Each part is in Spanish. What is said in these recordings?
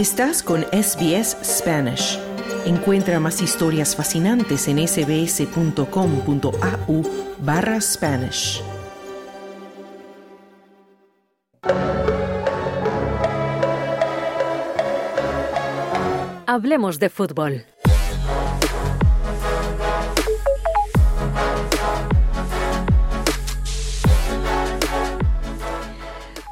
Estás con SBS Spanish. Encuentra más historias fascinantes en sbs.com.au barra Spanish. Hablemos de fútbol.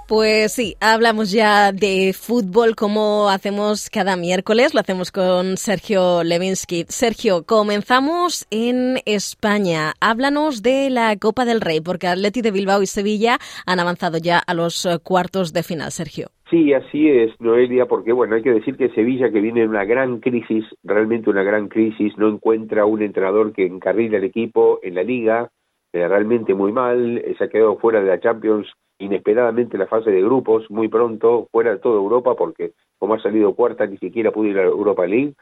Pues sí, hablamos ya de fútbol como hacemos cada miércoles, lo hacemos con Sergio Levinsky. Sergio, comenzamos en España. Háblanos de la Copa del Rey, porque Atleti de Bilbao y Sevilla han avanzado ya a los eh, cuartos de final, Sergio. Sí, así es, Noelia, porque bueno, hay que decir que Sevilla, que viene en una gran crisis, realmente una gran crisis, no encuentra un entrenador que encarrile al equipo en la liga, realmente muy mal, se ha quedado fuera de la Champions inesperadamente la fase de grupos muy pronto, fuera de toda Europa, porque como ha salido cuarta ni siquiera pudo ir a la Europa League,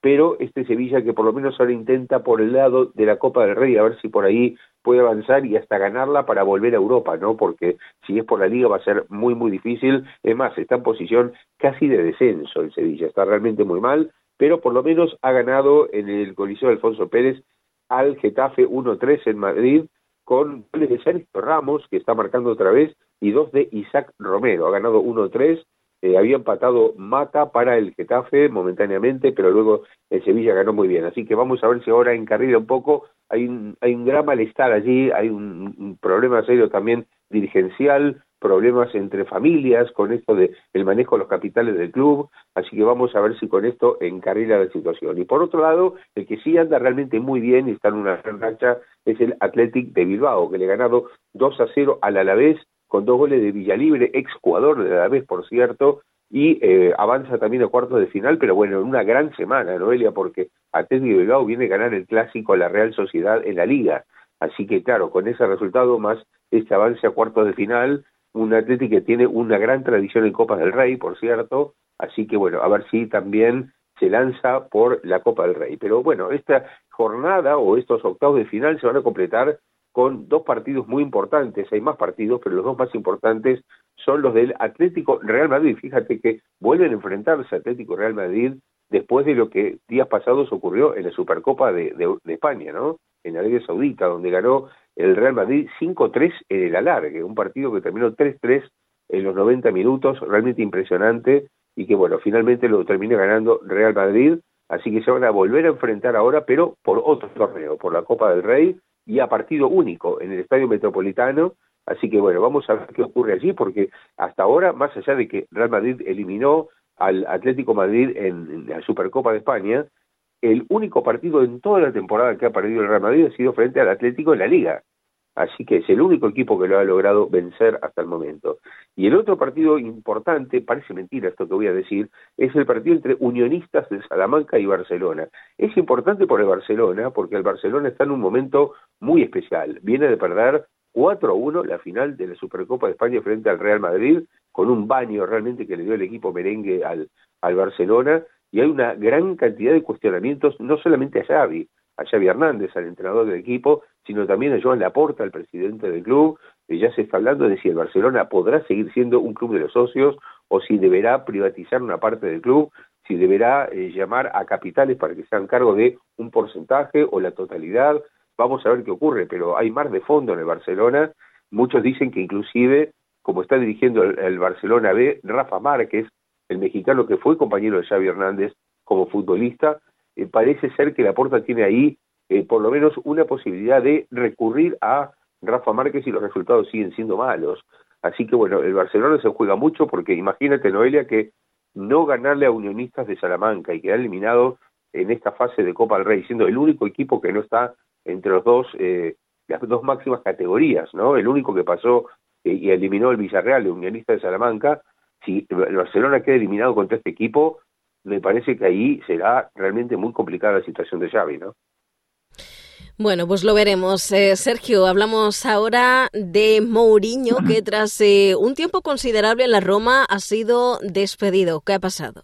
pero este Sevilla que por lo menos ahora intenta por el lado de la Copa del Rey, a ver si por ahí puede avanzar y hasta ganarla para volver a Europa, ¿no? Porque si es por la Liga va a ser muy, muy difícil. Es más, está en posición casi de descenso el Sevilla, está realmente muy mal, pero por lo menos ha ganado en el Coliseo Alfonso Pérez al Getafe 1-3 en Madrid, con goles de Sergio Ramos, que está marcando otra vez, y dos de Isaac Romero. Ha ganado 1-3, eh, había empatado Mata para el Getafe momentáneamente, pero luego el Sevilla ganó muy bien. Así que vamos a ver si ahora encarrila un poco. Hay un, hay un gran malestar allí, hay un problema serio también dirigencial, problemas entre familias con esto de el manejo de los capitales del club, así que vamos a ver si con esto encarrila la situación. Y por otro lado, el que sí anda realmente muy bien y está en una gran racha es el Athletic de Bilbao, que le ha ganado 2 a 0 al Alavés con dos goles de Villalibre, ex jugador del Alavés, por cierto, y eh, avanza también a cuartos de final, pero bueno, en una gran semana, Noelia, porque Athletic de Bilbao viene a ganar el clásico a la Real Sociedad en la Liga. Así que claro, con ese resultado más este avance a cuartos de final, un Atlético que tiene una gran tradición en Copas del Rey, por cierto, así que bueno, a ver si también se lanza por la Copa del Rey. Pero bueno, esta jornada o estos octavos de final se van a completar con dos partidos muy importantes, hay más partidos, pero los dos más importantes son los del Atlético Real Madrid. Fíjate que vuelven a enfrentarse Atlético Real Madrid después de lo que días pasados ocurrió en la Supercopa de, de España, ¿no? En Arabia Saudita, donde ganó el Real Madrid 5-3 en el alargue, un partido que terminó 3-3 en los 90 minutos, realmente impresionante, y que bueno, finalmente lo termina ganando Real Madrid, así que se van a volver a enfrentar ahora, pero por otro torneo, por la Copa del Rey, y a partido único en el Estadio Metropolitano, así que bueno, vamos a ver qué ocurre allí, porque hasta ahora, más allá de que Real Madrid eliminó al Atlético Madrid en, la Supercopa de España, el único partido en toda la temporada que ha perdido el Real Madrid ha sido frente al Atlético en la Liga. Así que es el único equipo que lo ha logrado vencer hasta el momento. Y el otro partido importante, parece mentira esto que voy a decir, es el partido entre Unionistas de Salamanca y Barcelona. Es importante por el Barcelona, porque el Barcelona está en un momento muy especial. Viene de perder 4 a 1 la final de la Supercopa de España frente al Real Madrid, con un baño realmente que le dio el equipo merengue al, al Barcelona, y hay una gran cantidad de cuestionamientos, no solamente a Xavi, a Xavi Hernández, al entrenador del equipo, sino también a Joan Laporta, el presidente del club. Ya se está hablando de si el Barcelona podrá seguir siendo un club de los socios o si deberá privatizar una parte del club, si deberá eh, llamar a capitales para que sean cargo de un porcentaje o la totalidad. Vamos a ver qué ocurre, pero hay más de fondo en el Barcelona. Muchos dicen que inclusive, como está dirigiendo el, Barcelona B, Rafa Márquez, el mexicano que fue compañero de Xavi Hernández como futbolista, eh, parece ser que la Porta tiene ahí eh, por lo menos una posibilidad de recurrir a Rafa Márquez y los resultados siguen siendo malos. Así que bueno, el Barcelona se juega mucho porque imagínate, Noelia, que no ganarle a Unionistas de Salamanca y quedar eliminado en esta fase de Copa del Rey, siendo el único equipo que no está entre los dos, eh, las dos máximas categorías, ¿no? El único que pasó y eliminó el Villarreal, el Unionista de Salamanca, si el Barcelona queda eliminado contra este equipo, me parece que ahí será realmente muy complicada la situación de Xavi, ¿no? Bueno, pues lo veremos. Eh, Sergio, hablamos ahora de Mourinho, que tras eh, un tiempo considerable en la Roma ha sido despedido. ¿Qué ha pasado?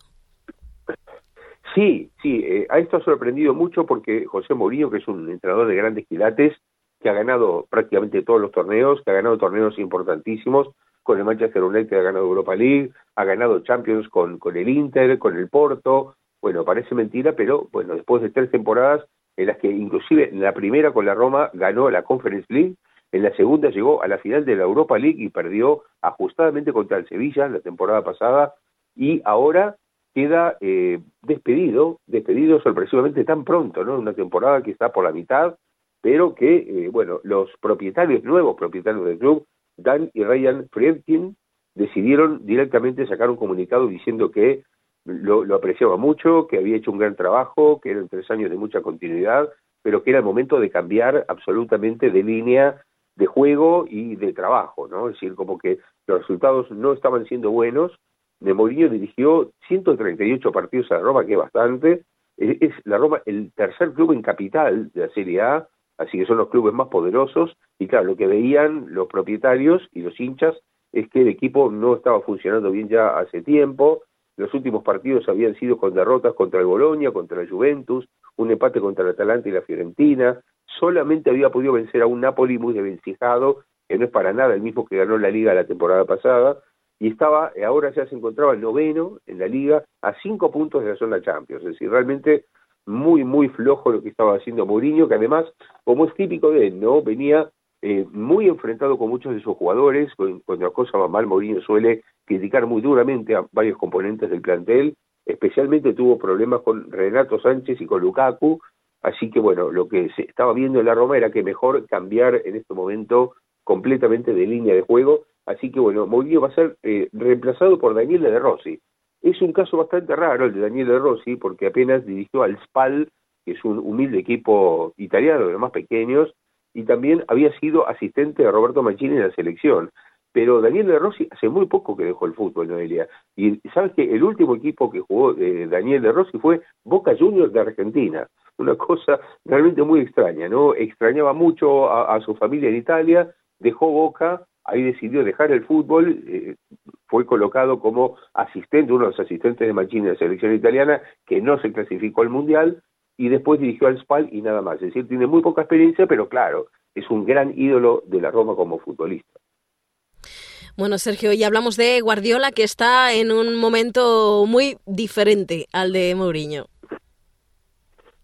Sí, sí, eh, a esto ha sorprendido mucho porque José Mourinho, que es un entrenador de grandes quilates, que ha ganado prácticamente todos los torneos, que ha ganado torneos importantísimos, con el Manchester United ha ganado Europa League, ha ganado Champions con, con el Inter, con el Porto, bueno, parece mentira, pero bueno, después de tres temporadas en las que inclusive en la primera con la Roma ganó la Conference League, en la segunda llegó a la final de la Europa League y perdió ajustadamente contra el Sevilla la temporada pasada y ahora queda eh, despedido, despedido sorpresivamente tan pronto, ¿no? Una temporada que está por la mitad, pero que, eh, bueno, los propietarios, nuevos propietarios del club, Dan y Ryan Friedkin, decidieron directamente sacar un comunicado diciendo que lo, apreciaba mucho, que había hecho un gran trabajo, que eran tres años de mucha continuidad, pero que era el momento de cambiar absolutamente de línea de juego y de trabajo, ¿no? Es decir, como que los resultados no estaban siendo buenos. De Mourinho dirigió 138 partidos a la Roma, que es bastante. Es, la Roma el tercer club en capital de la Serie A, así que son los clubes más poderosos. Y claro, lo que veían los propietarios y los hinchas es que el equipo no estaba funcionando bien ya hace tiempo, los últimos partidos habían sido con derrotas contra el Bolonia, contra el Juventus, un empate contra el Atalanta y la Fiorentina. Solamente había podido vencer a un Napoli muy desvencijado, que no es para nada el mismo que ganó la Liga la temporada pasada. Y estaba, ahora ya se encontraba el noveno en la Liga, a cinco puntos de la zona Champions. Es decir, realmente muy, muy flojo lo que estaba haciendo Mourinho, que además, como es típico de él, ¿no? Venía eh, muy enfrentado con muchos de sus jugadores, cuando la cosa va mal, Mourinho suele criticar muy duramente a varios componentes del plantel, especialmente tuvo problemas con Renato Sánchez y con Lukaku, así que bueno, lo que se estaba viendo en la Roma era que mejor cambiar en este momento completamente de línea de juego, así que bueno, Mourinho va a ser eh, reemplazado por Daniel De Rossi. Es un caso bastante raro el de Daniel De Rossi, porque apenas dirigió al Spal, que es un humilde equipo italiano de los más pequeños, y también había sido asistente de Roberto Mancini en la selección. Pero Daniel de Rossi hace muy poco que dejó el fútbol, Noelia. Y sabes que el último equipo que jugó eh, Daniel de Rossi fue Boca Juniors de Argentina. Una cosa realmente muy extraña, ¿no? Extrañaba mucho a, su familia en Italia, dejó Boca, ahí decidió dejar el fútbol, eh, fue colocado como asistente, uno de los asistentes de Mancini en la selección italiana, que no se clasificó al Mundial, y después dirigió al Spal y nada más. Es decir, tiene muy poca experiencia, pero claro, es un gran ídolo de la Roma como futbolista. Bueno, Sergio, y hablamos de Guardiola, que está en un momento muy diferente al de Mourinho.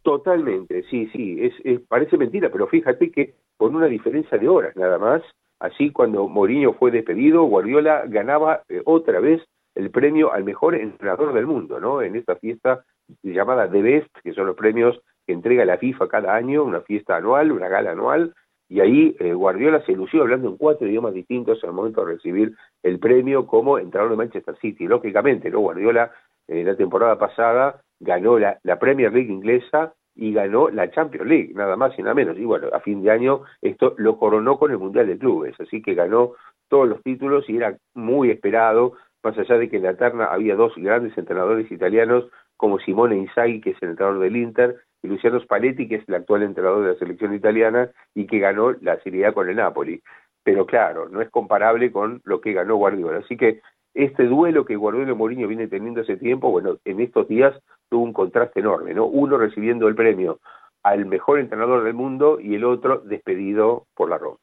Totalmente, sí, sí, es, parece mentira, pero fíjate que con una diferencia de horas nada más, así cuando Mourinho fue despedido, Guardiola ganaba eh, otra vez el premio al mejor entrenador del mundo, ¿no? En esta fiesta llamada The Best, que son los premios que entrega la FIFA cada año, una fiesta anual, una gala anual, y ahí eh, Guardiola se lució hablando en cuatro idiomas distintos al momento de recibir el premio como entrenador de Manchester City. Lógicamente, ¿no? Guardiola en la temporada pasada ganó la, la Premier League inglesa y ganó la Champions League, nada más y nada menos. Y bueno, a fin de año esto lo coronó con el Mundial de Clubes, así que ganó todos los títulos y era muy esperado, más allá de que en la terna había dos grandes entrenadores italianos como Simone Inzaghi, que es el entrenador del Inter, y Luciano Spalletti, que es el actual entrenador de la selección italiana y que ganó la Serie A con el Napoli. Pero claro, no es comparable con lo que ganó Guardiola. Así que este duelo que Guardiola Mourinho viene teniendo hace tiempo, bueno, en estos días tuvo un contraste enorme, ¿no? Uno recibiendo el premio al mejor entrenador del mundo y el otro despedido por la Roma.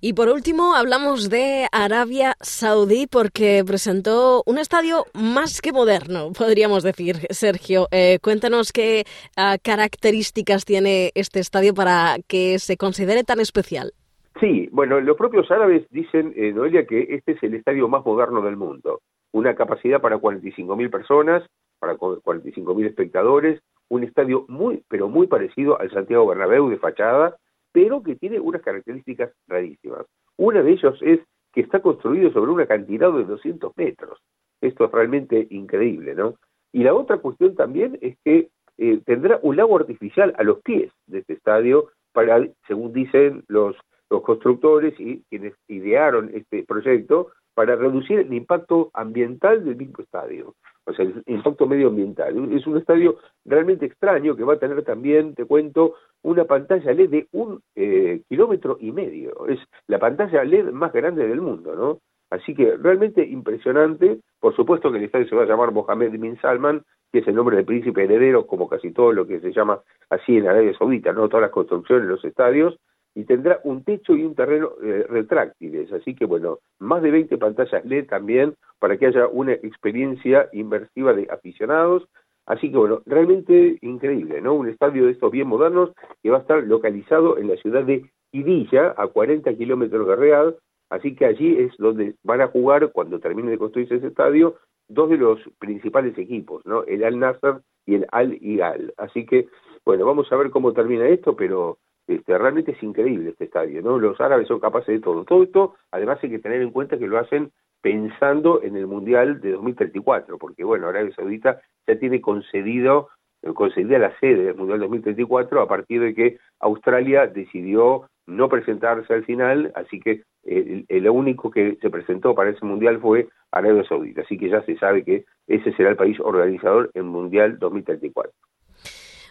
Y por último, hablamos de Arabia Saudí porque presentó un estadio más que moderno, podríamos decir. Sergio, eh, cuéntanos qué ah, características tiene este estadio para que se considere tan especial. Sí, bueno, los propios árabes dicen, eh, Noelia, que este es el estadio más moderno del mundo. Una capacidad para 45.000 personas, para 45.000 espectadores, un estadio muy, pero muy parecido al Santiago Bernabéu de fachada, pero que tiene unas características rarísimas. Una de ellos es que está construido sobre un acantilado de 200 metros. Esto es realmente increíble, ¿no? Y la otra cuestión también es que eh, tendrá un lago artificial a los pies de este estadio para, según dicen los, los constructores y quienes idearon este proyecto, para reducir el impacto ambiental del mismo estadio, o sea, el impacto medioambiental. Es un estadio realmente extraño que va a tener también, te cuento, una pantalla LED de un eh, kilómetro y medio. Es la pantalla LED más grande del mundo, ¿no? Así que realmente impresionante. Por supuesto que el estadio se va a llamar Mohamed bin Salman, que es el nombre del príncipe heredero, como casi todo lo que se llama así en Arabia Saudita, ¿no? Todas las construcciones, los estadios. Y tendrá un techo y un terreno eh, retráctiles, así que bueno, más de 20 pantallas LED también para que haya una experiencia inmersiva de aficionados, así que bueno, realmente increíble, ¿no? Un estadio de estos bien modernos que va a estar localizado en la ciudad de Quirilla, a 40 kilómetros de Real, así que allí es donde van a jugar, cuando termine de construirse ese estadio, dos de los principales equipos, ¿no? El Al Nasser y el Al Igal. Así que, bueno, vamos a ver cómo termina esto, pero este, realmente es increíble este estadio, ¿no? Los árabes son capaces de todo. Todo esto, además hay que tener en cuenta que lo hacen pensando en el Mundial de 2034, porque bueno, Arabia Saudita ya tiene concedido concedida la sede del Mundial 2034 a partir de que Australia decidió no presentarse al final, así que el, el, único que se presentó para ese mundial fue Arabia Saudita, así que ya se sabe que ese será el país organizador en Mundial 2034.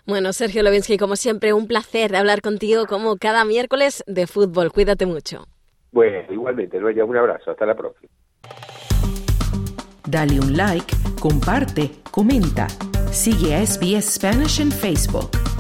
Bueno, Sergio Lovinsky, como siempre, un placer hablar contigo como cada miércoles de fútbol. Cuídate mucho. Bueno, igualmente, Noelia, un abrazo. Hasta la próxima. Dale un like, comparte, comenta. Sigue a SBS Spanish en Facebook.